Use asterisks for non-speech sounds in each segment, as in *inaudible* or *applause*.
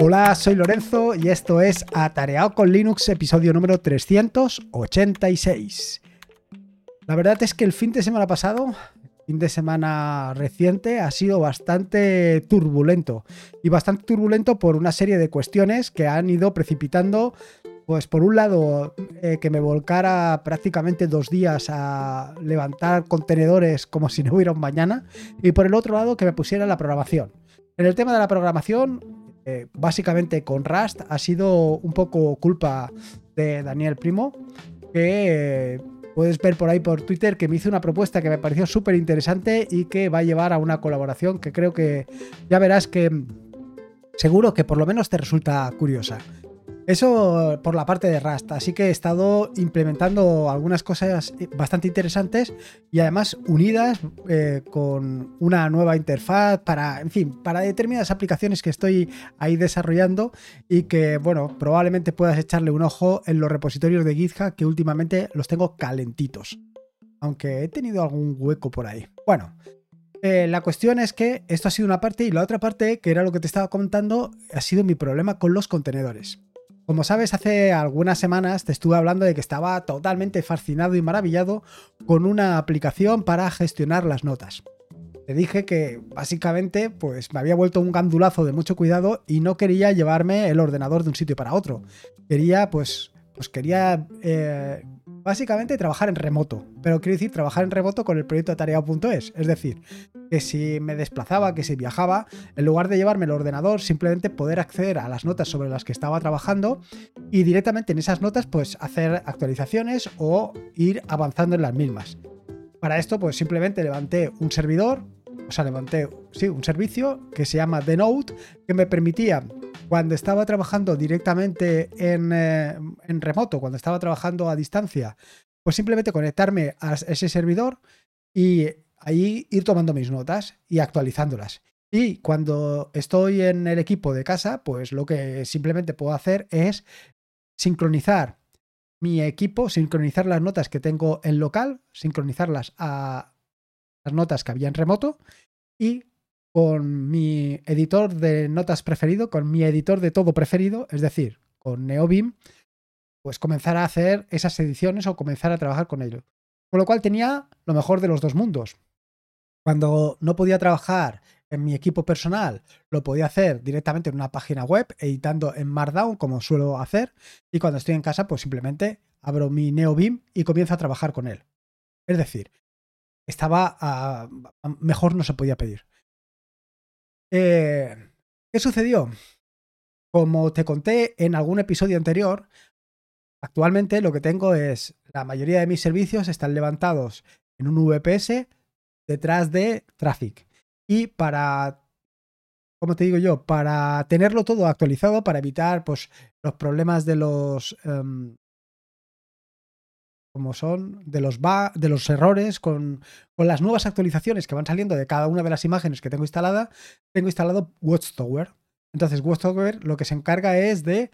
Hola, soy Lorenzo y esto es Atareado con Linux, episodio número 386. La verdad es que el fin de semana pasado, fin de semana reciente, ha sido bastante turbulento. Y bastante turbulento por una serie de cuestiones que han ido precipitando pues por un lado, eh, que me volcara prácticamente dos días a levantar contenedores como si no hubiera un mañana. Y por el otro lado, que me pusiera la programación. En el tema de la programación, eh, básicamente con Rust, ha sido un poco culpa de Daniel Primo, que eh, puedes ver por ahí por Twitter que me hizo una propuesta que me pareció súper interesante y que va a llevar a una colaboración que creo que ya verás que seguro que por lo menos te resulta curiosa. Eso por la parte de Rust, así que he estado implementando algunas cosas bastante interesantes y además unidas eh, con una nueva interfaz para, en fin, para determinadas aplicaciones que estoy ahí desarrollando y que, bueno, probablemente puedas echarle un ojo en los repositorios de GitHub que últimamente los tengo calentitos. Aunque he tenido algún hueco por ahí. Bueno, eh, la cuestión es que esto ha sido una parte y la otra parte, que era lo que te estaba comentando, ha sido mi problema con los contenedores. Como sabes, hace algunas semanas te estuve hablando de que estaba totalmente fascinado y maravillado con una aplicación para gestionar las notas. Te dije que básicamente pues me había vuelto un gandulazo de mucho cuidado y no quería llevarme el ordenador de un sitio para otro. Quería pues, pues quería eh, básicamente trabajar en remoto, pero quiero decir trabajar en remoto con el proyecto atareado.es, es decir, que si me desplazaba, que si viajaba, en lugar de llevarme el ordenador, simplemente poder acceder a las notas sobre las que estaba trabajando y directamente en esas notas pues hacer actualizaciones o ir avanzando en las mismas. Para esto pues simplemente levanté un servidor, o sea, levanté, sí, un servicio que se llama The Note, que me permitía cuando estaba trabajando directamente en, eh, en, remoto, cuando estaba trabajando a distancia, pues simplemente conectarme a ese servidor y ahí ir tomando mis notas y actualizándolas. Y cuando estoy en el equipo de casa, pues lo que simplemente puedo hacer es sincronizar mi equipo, sincronizar las notas que tengo en local, sincronizarlas a las notas que había en remoto y con mi editor de notas preferido, con mi editor de todo preferido, es decir, con NeoBeam, pues comenzar a hacer esas ediciones o comenzar a trabajar con ello. Con lo cual tenía lo mejor de los dos mundos. Cuando no podía trabajar en mi equipo personal, lo podía hacer directamente en una página web, editando en Markdown, como suelo hacer. Y cuando estoy en casa, pues simplemente abro mi NeoBeam y comienzo a trabajar con él. Es decir, estaba a, mejor no se podía pedir. Eh, ¿Qué sucedió? Como te conté en algún episodio anterior, actualmente lo que tengo es la mayoría de mis servicios están levantados en un VPS detrás de Traffic. Y para, como te digo yo, para tenerlo todo actualizado, para evitar pues, los problemas de los... Em, como son, de los, de los errores, con, con, las nuevas actualizaciones que van saliendo de cada una de las imágenes que tengo instalada, tengo instalado Watchtower. Entonces, Watchtower lo que se encarga es de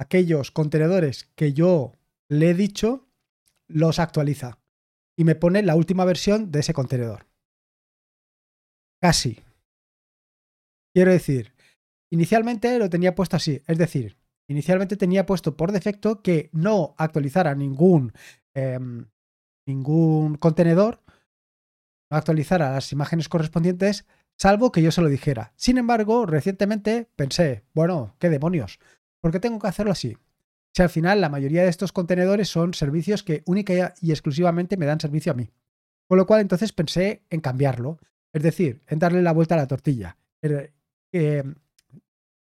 aquellos contenedores que yo le he dicho, los actualiza y me pone la última versión de ese contenedor. Casi. Quiero decir, inicialmente lo tenía puesto así, es decir, inicialmente tenía puesto por defecto que no actualizara ningún, em, ningún contenedor, no actualizara las imágenes correspondientes, salvo que yo se lo dijera. Sin embargo, recientemente pensé, bueno, ¿qué demonios? ¿Por qué tengo que hacerlo así? Si al final la mayoría de estos contenedores son servicios que única y exclusivamente me dan servicio a mí. Con lo cual entonces pensé en cambiarlo, es decir, en darle la vuelta a la tortilla. Que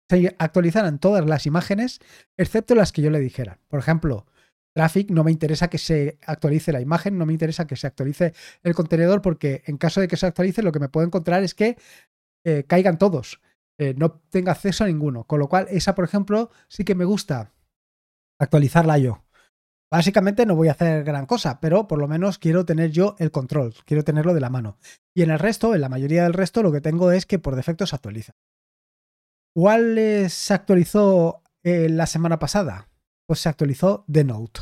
se actualizaran todas las imágenes, excepto las que yo le dijera. Por ejemplo, Traffic no me interesa que se actualice la imagen, no me interesa que se actualice el contenedor, porque en caso de que se actualice, lo que me puedo encontrar es que eh, caigan todos. Eh, no tenga acceso a ninguno. Con lo cual, esa, por ejemplo, sí que me gusta actualizarla yo. Básicamente no voy a hacer gran cosa, pero por lo menos quiero tener yo el control, quiero tenerlo de la mano. Y en el resto, en la mayoría del resto, lo que tengo es que por defecto se actualiza. ¿Cuál se actualizó eh, la semana pasada? Pues se actualizó The Note.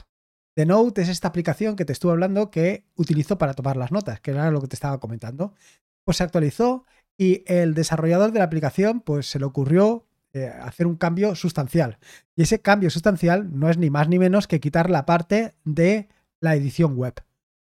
The Note es esta aplicación que te estuve hablando que utilizo para tomar las notas, que era lo que te estaba comentando. Pues se actualizó y el desarrollador de la aplicación pues se le ocurrió eh, hacer un cambio sustancial. Y ese cambio sustancial no es ni más ni menos que quitar la parte de la edición web.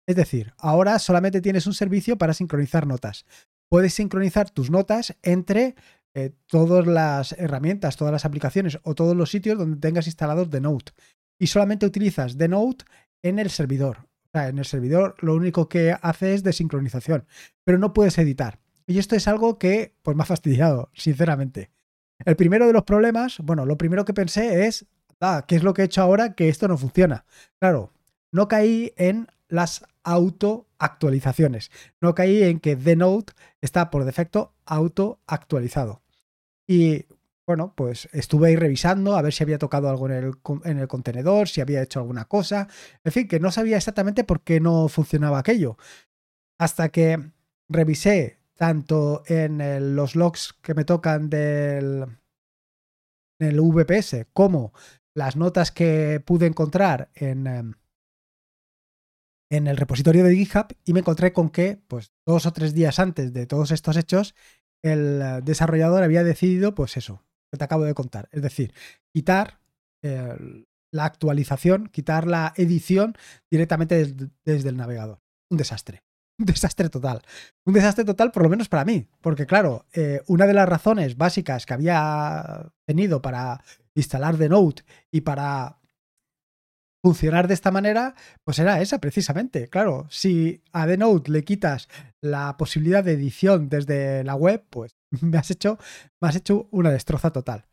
Es decir, ahora solamente tienes un servicio para sincronizar notas. Puedes sincronizar tus notas entre eh, todas las herramientas, todas las aplicaciones o todos los sitios donde tengas instalados The Note. Y solamente utilizas The Note en el servidor. O sea, en el servidor lo único que hace es de sincronización, pero no puedes editar. Y esto es algo que pues me ha fastidiado, sinceramente. El primero de los problemas, bueno, lo primero que pensé es, ah, ¿qué es lo que he hecho ahora que esto no funciona? Claro, no caí en las auto actualizaciones. No caí en que The Note está por defecto auto actualizado. Y bueno, pues estuve ahí revisando a ver si había tocado algo en el, en el, contenedor, si había hecho alguna cosa. En fin, que no sabía exactamente por qué no funcionaba aquello. Hasta que revisé tanto en los logs que me tocan del el VPS como las notas que pude encontrar en, em, en el repositorio de GitHub y me encontré con que, pues dos o tres días antes de todos estos hechos, el eh, desarrollador había decidido, pues eso, que te acabo de contar. Es decir, quitar la actualización, quitar la edición directamente desde, el navegador. Un desastre. *laughs* Un desastre total. Un desastre total, por lo menos para mí. Porque, claro, eh, una de las razones básicas que había tenido para instalar The Note y para funcionar de esta manera, pues era esa precisamente. Claro, si a The Note le quitas la posibilidad de edición desde la web, pues *laughs* me has hecho, me has hecho una destroza total.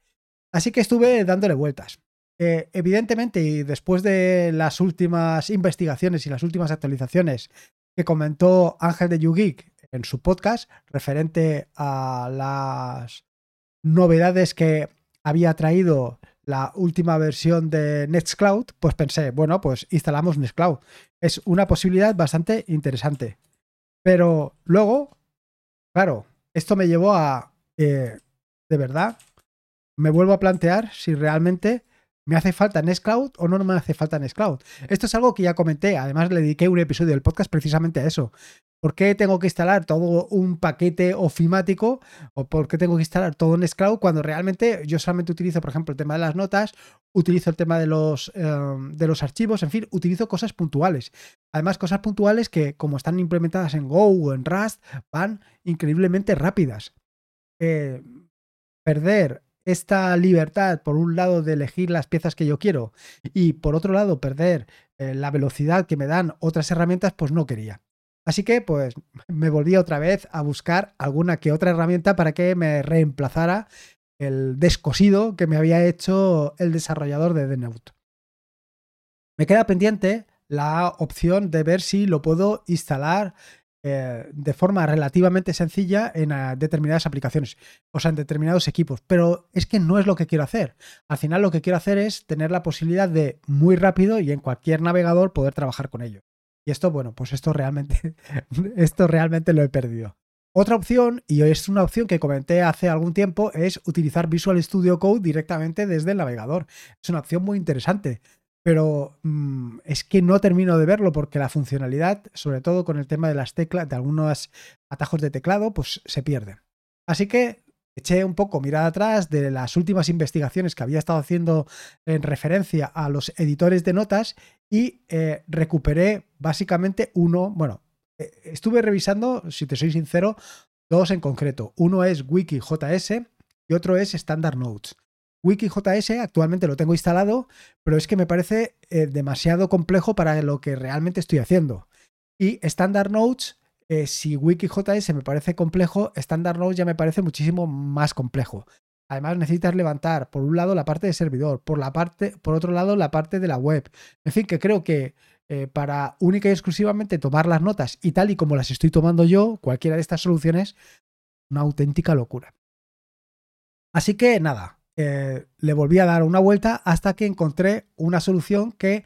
Así que estuve dándole vueltas. Eh, evidentemente, y después de las últimas investigaciones y las últimas actualizaciones que comentó Ángel de YouGeek en su podcast referente a las novedades que había traído la última versión de Nextcloud, pues pensé, bueno, pues instalamos Nextcloud. Es una posibilidad bastante interesante. Pero luego, claro, esto me llevó a, de verdad, me vuelvo a plantear si realmente me hace falta Nextcloud o no me hace falta Nextcloud. Esto es algo que ya comenté, además le dediqué un episodio del podcast precisamente a eso. ¿Por qué tengo que instalar todo un paquete ofimático o por qué tengo que instalar todo Nextcloud cuando realmente yo solamente utilizo, por ejemplo, el tema de las notas, utilizo el tema de los, em, de los archivos, en fin, utilizo cosas puntuales. Además, cosas puntuales que como están implementadas en Go o en Rust, van increíblemente rápidas. Eh, perder esta libertad, por un lado, de elegir las piezas que yo quiero y por otro lado, perder eh, la velocidad que me dan otras herramientas, pues no quería. Así que pues me volví otra vez a buscar alguna que otra herramienta para que me reemplazara el descosido que me había hecho el desarrollador de Denote. Me queda pendiente la opción de ver si lo puedo instalar eh, de forma relativamente sencilla en eh, determinadas aplicaciones, o sea, en determinados equipos. Pero es que no es lo que quiero hacer. Al final lo que quiero hacer es tener la posibilidad de muy rápido y en cualquier navegador poder trabajar con ello. Y esto, bueno, pues esto realmente, *laughs* esto realmente lo he perdido. Otra opción, y es una opción que comenté hace algún tiempo, es utilizar Visual Studio Code directamente desde el navegador. Es una opción muy interesante, pero mm, es que no termino de verlo porque la funcionalidad, sobre todo con el tema de las teclas, de algunos atajos de teclado, pues se pierde. Así que eché un poco mirada atrás de las últimas investigaciones que había estado haciendo en referencia a los editores de notas y eh, recuperé básicamente uno, bueno, eh, estuve revisando, si te soy sincero, dos en concreto. Uno es WikiJS y otro es Standard Notes. WikiJS actualmente lo tengo instalado, pero es que me parece eh, demasiado complejo para lo que realmente estoy haciendo. Y Standard Notes eh, si WikiJS me parece complejo, Standard Notes ya me parece muchísimo más complejo. Además necesitas levantar por un lado la parte de servidor, por la parte, por otro lado la parte de la web. En fin, que creo que eh, para única y exclusivamente tomar las notas y tal y como las estoy tomando yo, cualquiera de estas soluciones, una auténtica locura. Así que nada, eh, le volví a dar una vuelta hasta que encontré una solución que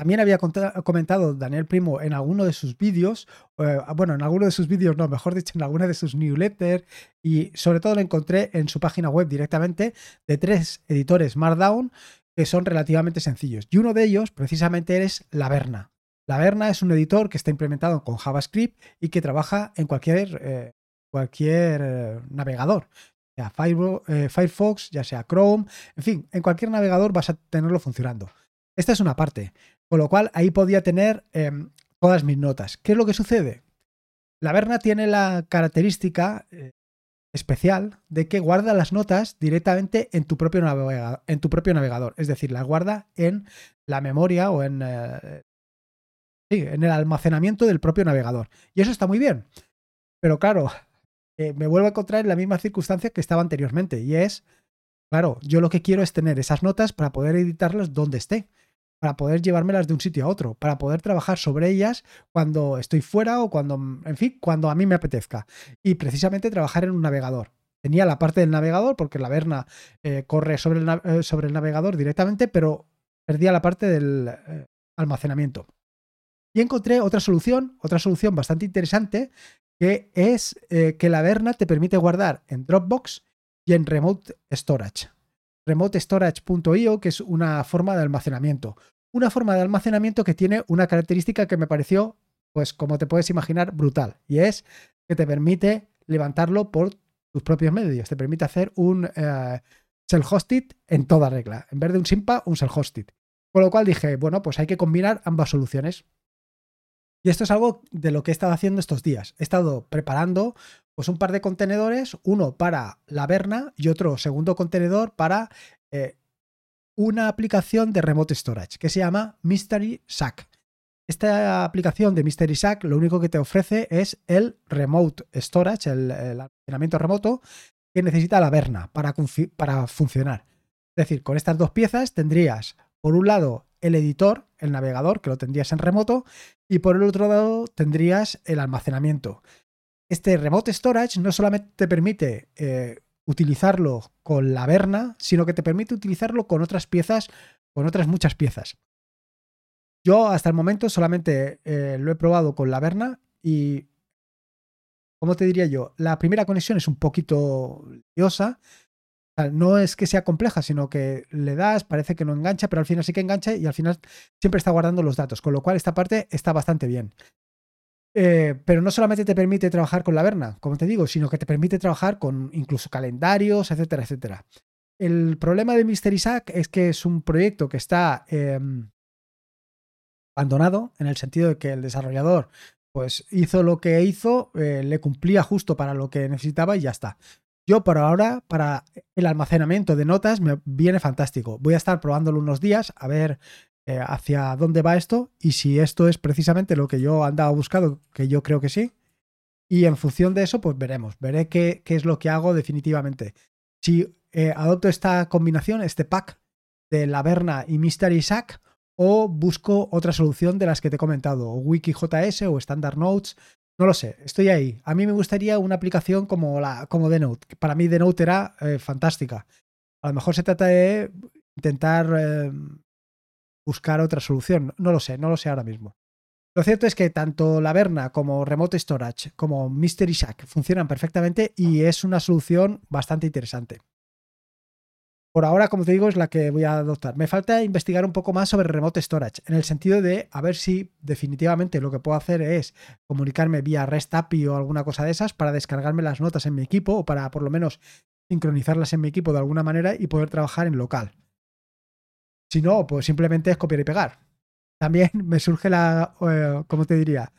también había comentado Daniel Primo en alguno de sus vídeos, eh, bueno, en alguno de sus vídeos, no, mejor dicho, en alguna de sus newsletters, y sobre todo lo encontré en su página web directamente de tres editores Markdown que son relativamente sencillos. Y uno de ellos, precisamente, es Laverna. Laverna es un editor que está implementado con JavaScript y que trabaja en cualquier, eh, cualquier eh, navegador. sea Firefox, ya sea Chrome, en fin, en cualquier navegador vas a tenerlo funcionando. Esta es una parte, con lo cual ahí podía tener em, todas mis notas. ¿Qué es lo que sucede? La Verna tiene la característica eh, especial de que guarda las notas directamente en tu, propio navegador, en tu propio navegador, es decir, las guarda en la memoria o en, eh, en el almacenamiento del propio navegador. Y eso está muy bien. Pero claro, eh, me vuelvo a encontrar en la misma circunstancia que estaba anteriormente y es, claro, yo lo que quiero es tener esas notas para poder editarlas donde esté para poder llevármelas de un sitio a otro, para poder trabajar sobre ellas cuando estoy fuera o cuando, en fin, cuando a mí me apetezca. Y precisamente trabajar en un navegador. Tenía la parte del navegador, porque la Verna eh, corre sobre el, eh, sobre el, navegador directamente, pero perdía la parte del eh, almacenamiento. Y encontré otra solución, otra solución bastante interesante, que es que la Verna te permite guardar en Dropbox y en Remote Storage remotestorage.io, que es una forma de almacenamiento. Una forma de almacenamiento que tiene una característica que me pareció, pues como te puedes imaginar, brutal. Y es que te permite levantarlo por tus propios medios. Te permite hacer un eh, self-hosted en toda regla. En vez de un SIMPA, un self-hosted. Con lo cual dije, bueno, pues hay que combinar ambas soluciones. Y esto es algo de lo que he estado haciendo estos días. He estado preparando pues un par de contenedores, uno para la Verna y otro segundo contenedor para eh, una aplicación de remote storage que se llama Mystery Sack. Esta aplicación de Mystery Sack lo único que te ofrece es el remote storage, el, almacenamiento remoto que necesita la Verna para, para funcionar. Es decir, con estas dos piezas tendrías, por un lado, el editor, el navegador, que lo tendrías en remoto, y por el otro lado tendrías el almacenamiento. Este Remote Storage no solamente te permite eh, utilizarlo con la Verna, sino que te permite utilizarlo con otras piezas, con otras muchas piezas. Yo hasta el momento solamente eh, lo he probado con la Verna y, ¿cómo te diría yo? La primera conexión es un poquito liosa, no es que sea compleja, sino que le das, parece que no engancha, pero al final sí que engancha y al final siempre está guardando los datos, con lo cual esta parte está bastante bien. Eh, pero no solamente te permite trabajar con la Verna, como te digo, sino que te permite trabajar con incluso calendarios, etcétera, etcétera. El problema de Mystery Sack es que es un proyecto que está em, abandonado en el sentido de que el desarrollador pues hizo lo que hizo, eh, le cumplía justo para lo que necesitaba y ya está. Yo por ahora, para el almacenamiento de notas, me viene fantástico. Voy a estar probándolo unos días a ver eh, hacia dónde va esto y si esto es precisamente lo que yo andaba buscando, que yo creo que sí. Y en función de eso, pues veremos. Veré qué, qué es lo que hago definitivamente. Si eh, adopto esta combinación, este pack de la Verna y Mystery Sack, o busco otra solución de las que te he comentado, o WikiJS o Standard Notes, no lo sé, estoy ahí. A mí me gustaría una aplicación como, la, como Denote. Para mí Denote era eh, fantástica. A lo mejor se trata de intentar buscar otra solución. No lo sé, no lo sé ahora mismo. Lo cierto es que tanto la Verna como Remote Storage como Mystery Shack funcionan perfectamente y es una solución bastante interesante. Por ahora, como te digo, es la que voy a adoptar. Me falta investigar un poco más sobre Remote Storage, en el sentido de a ver si definitivamente lo que puedo hacer es comunicarme vía REST API o alguna cosa de esas para descargarme las notas en mi equipo o para por lo menos sincronizarlas en mi equipo de alguna manera y poder trabajar en local. Si no, pues simplemente es copiar y pegar. También me surge la, eh, ¿cómo te diría?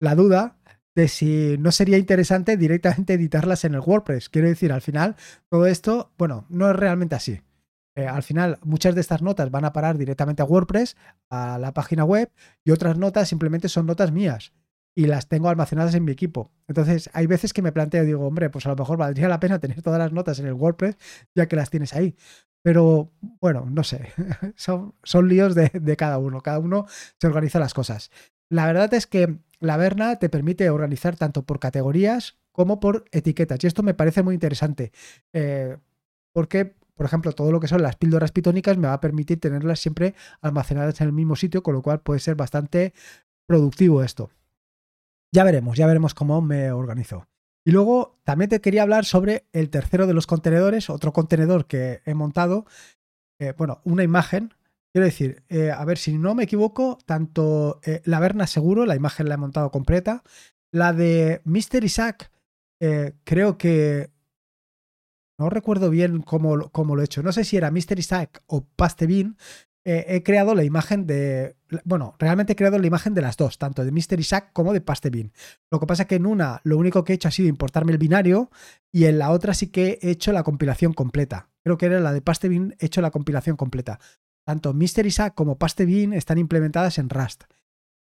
La duda de si no sería interesante directamente editarlas en el WordPress. Quiero decir, al final, todo esto, bueno, no es realmente así. Eh, al final, muchas de estas notas van a parar directamente a WordPress, a la página web, y otras notas simplemente son notas mías y las tengo almacenadas en mi equipo. Entonces, hay veces que me planteo, digo, hombre, pues a lo mejor valdría la pena tener todas las notas en el WordPress, ya que las tienes ahí. Pero bueno, no sé, *laughs* son, líos de, de, cada uno, cada uno se organiza las cosas. La verdad es que la Verna te permite organizar tanto por categorías como por etiquetas. Y esto me parece muy interesante. Eh, porque, por ejemplo, todo lo que son las píldoras pitónicas me va a permitir tenerlas siempre almacenadas en el mismo sitio, con lo cual puede ser bastante productivo esto. Ya veremos, ya veremos cómo me organizo. Y luego también te quería hablar sobre el tercero de los contenedores, otro contenedor que he montado. Eh, bueno, una imagen Quiero decir, eh, a ver, si no me equivoco, tanto eh, la Verna seguro, la imagen la he montado completa. La de Mystery Sack, eh, creo que no recuerdo bien cómo, cómo lo he hecho. No sé si era Mystery Sack o Pastebin. Eh, he creado la imagen de. Bueno, realmente he creado la imagen de las dos, tanto de Mystery Sack como de Pastebin. Lo que pasa es que en una lo único que he hecho ha sido importarme el binario y en la otra sí que he hecho la compilación completa. Creo que era la de Pastebin, he hecho la compilación completa. Tanto Mystery Sack como Pastebin están implementadas en Rust.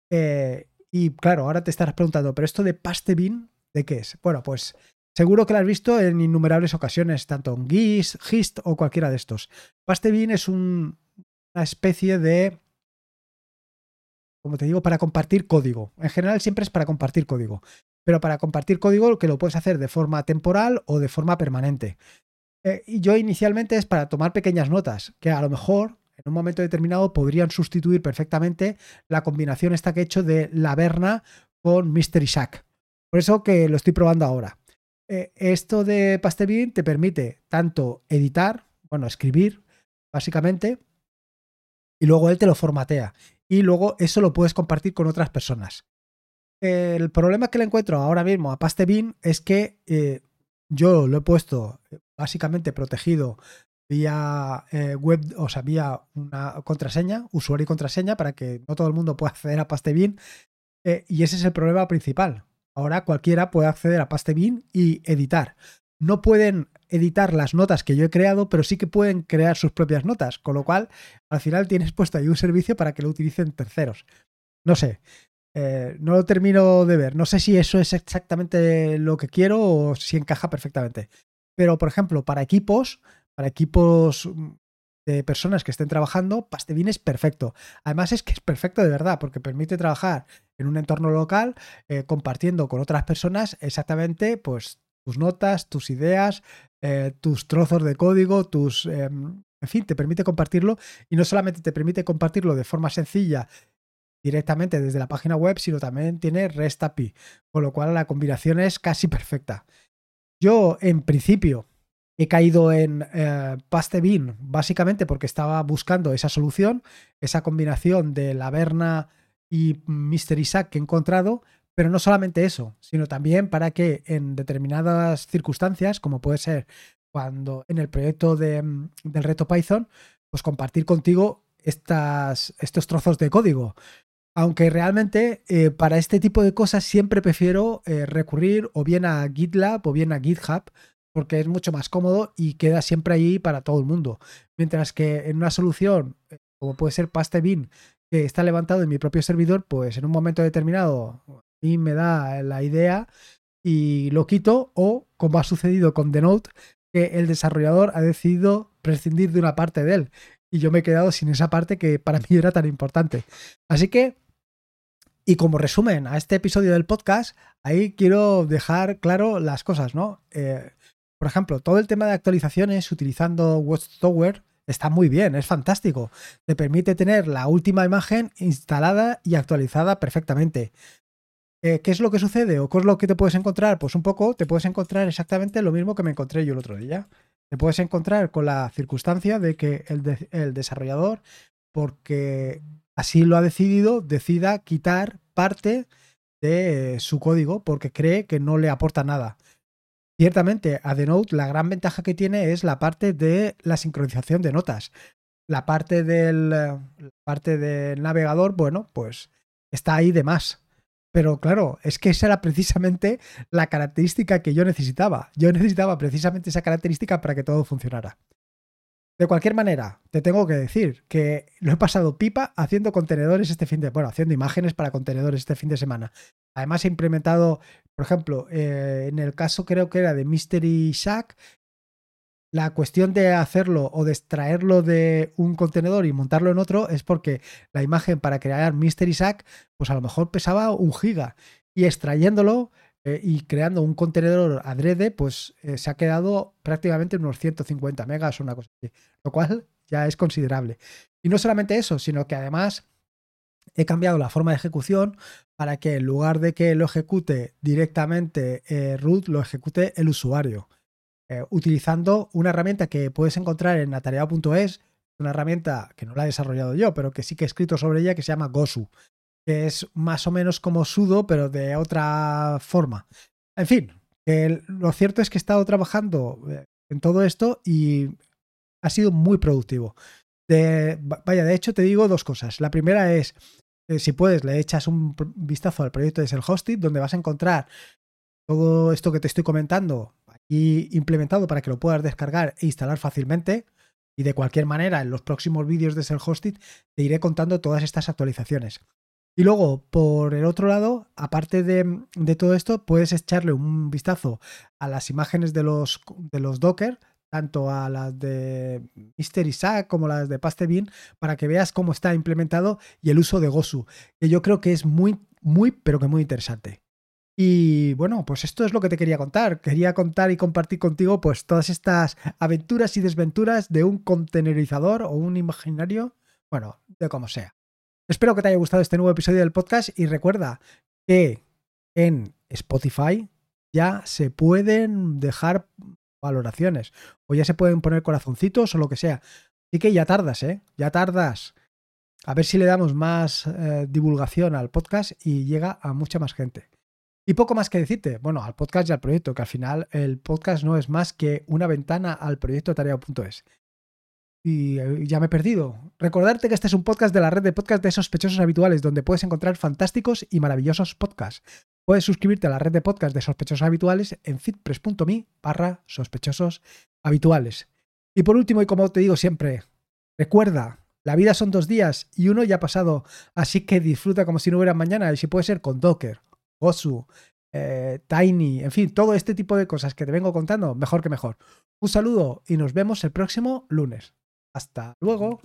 Eh, y claro, ahora te estarás preguntando, ¿pero esto de Pastebin de qué es? Bueno, pues Seguro que lo has visto en innumerables ocasiones, tanto en GIS, GIST o cualquiera de estos. Pastebin es una especie de, como te digo, para compartir código. En general siempre es para compartir código, pero para compartir código que lo puedes hacer de forma temporal o de forma permanente. Eh, y yo inicialmente es para tomar pequeñas notas, que a lo mejor en un momento determinado podrían sustituir perfectamente la combinación esta que he hecho de la Verna con Mystery Shack. Por eso que lo estoy probando ahora. Eh, esto de Pastebin te permite tanto editar, bueno, escribir, básicamente, y luego él te lo formatea. Y luego eso lo puedes compartir con otras personas. El problema que le encuentro ahora mismo a Pastebin es que eh, yo lo he puesto eh, básicamente protegido vía web, o sea, vía una contraseña, usuario y contraseña, para que no todo el mundo pueda acceder a Pastebin. y ese es el problema principal. Ahora cualquiera puede acceder a Pastebin y editar. No pueden editar las notas que yo he creado, pero sí que pueden crear sus propias notas, con lo cual al final tienes puesto ahí un servicio para que lo utilicen terceros. No sé, eh, no lo termino de ver. No sé si eso es exactamente lo que quiero o si encaja perfectamente. Pero, por ejemplo, para equipos, para equipos de personas que estén trabajando, Pastebin es perfecto. Además es que es perfecto de verdad, porque permite trabajar en un entorno local, eh, compartiendo con otras personas exactamente pues, tus notas, tus ideas, eh, tus trozos de código, tus... Em, en fin, te permite compartirlo y no solamente te permite compartirlo de forma sencilla directamente desde la página web, sino también tiene REST API, con lo cual la combinación es casi perfecta. Yo, en principio, he caído en eh, Pastebin básicamente porque estaba buscando esa solución, esa combinación de la Verna y Mystery Sack que he encontrado, pero no solamente eso, sino también para que en determinadas circunstancias, como puede ser cuando en el proyecto de, mm, del reto Python, pues compartir contigo estas, estos trozos de código. Aunque realmente eh, para este tipo de cosas siempre prefiero eh, recurrir o bien a GitLab o bien a GitHub, porque es mucho más cómodo y queda siempre ahí para todo el mundo. Mientras que en una solución, eh, como puede ser Pastebin, que está levantado en mi propio servidor, pues en un momento determinado mí me da la idea y lo quito o, como ha sucedido con Denote, que el desarrollador ha decidido prescindir de una parte de él y yo me he quedado sin esa parte que para mí era tan importante. Así que, y como resumen a este episodio del podcast, ahí quiero dejar claro las cosas, ¿no? Eh, por ejemplo, todo el tema de actualizaciones utilizando Watchtower está muy bien, es fantástico. Te permite tener la última imagen instalada y actualizada perfectamente. Eh, ¿Qué es lo que sucede o qué es lo que te puedes encontrar? Pues un poco te puedes encontrar exactamente lo mismo que me encontré yo el otro día. Te puedes encontrar con la circunstancia de que el, desarrollador, porque así lo ha decidido, decida quitar parte de su código porque cree que no le aporta nada. Ciertamente, a Denote la gran ventaja que tiene es la parte de la sincronización de notas. La parte del, la parte del navegador, bueno, pues está ahí de más. Pero claro, es que esa era precisamente la característica que yo necesitaba. Yo necesitaba precisamente esa característica para que todo funcionara. De cualquier manera, te tengo que decir que lo he pasado pipa haciendo contenedores este fin de bueno, haciendo imágenes para contenedores este fin de semana. Además he implementado, por ejemplo, eh, en el caso creo que era de Mystery Shack, la cuestión de hacerlo o de extraerlo de un contenedor y montarlo en otro es porque la imagen para crear Mystery Shack, pues a lo mejor pesaba un giga y extrayéndolo eh, y creando un contenedor adrede, pues eh, se ha quedado prácticamente unos 150 megas o una cosa así, lo cual ya es considerable. Y no solamente eso, sino que además he cambiado la forma de ejecución para que en lugar de que lo ejecute directamente eh, root, lo ejecute el usuario, utilizando una herramienta que puedes encontrar en atareado.es, una herramienta que no la he desarrollado yo, pero que sí que he escrito sobre ella, que se llama Gosu que es más o menos como sudo, pero de otra forma. En fin, lo cierto es que he estado trabajando eh, en todo esto y ha sido muy productivo. Vaya, de hecho te digo dos cosas. La primera es, eh, si puedes, le echas un vistazo al proyecto de Self-Hosted, donde vas a encontrar todo esto que te estoy comentando aquí implementado para que lo puedas descargar e instalar fácilmente. Y de cualquier manera, en los próximos vídeos de Self-Hosted te iré contando todas estas actualizaciones. Y luego, por el otro lado, aparte de, de, todo esto, puedes echarle un vistazo a las imágenes de los, de los Docker, tanto a las de Mr. Isaac como las de Pastebin, para que veas cómo está implementado y el uso de Gosu, que yo creo que es muy, muy, pero que muy interesante. Y bueno, pues esto es lo que te quería contar. Quería contar y compartir contigo pues todas estas aventuras y desventuras de un contenerizador o un imaginario, bueno, de como sea. Espero que te haya gustado este nuevo episodio del podcast y recuerda que en Spotify ya se pueden dejar valoraciones o ya se pueden poner corazoncitos o lo que sea. Así que ya tardas, ¿eh? Ya tardas. A ver si le damos más eh, divulgación al podcast y llega a mucha más gente. Y poco más que decirte, bueno, al podcast y al proyecto, que al final el podcast no es más que una ventana al proyecto tarea.es. Y eh, ya me he perdido. Recordarte que este es un podcast de la red de podcast de sospechosos habituales, donde puedes encontrar fantásticos y maravillosos podcasts. Puedes suscribirte a la red de podcast de sospechosos habituales en fitpress.me barra sospechosos habituales. Y por último, y como te digo siempre, recuerda, la vida son dos días y uno ya ha pasado, así que disfruta como si no hubiera mañana y si puede ser con Docker, Gosu, eh, Tiny, en fin, todo este tipo de cosas que te vengo contando, mejor que mejor. Un saludo y nos vemos el próximo lunes. Hasta luego.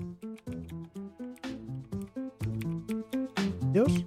Adiós.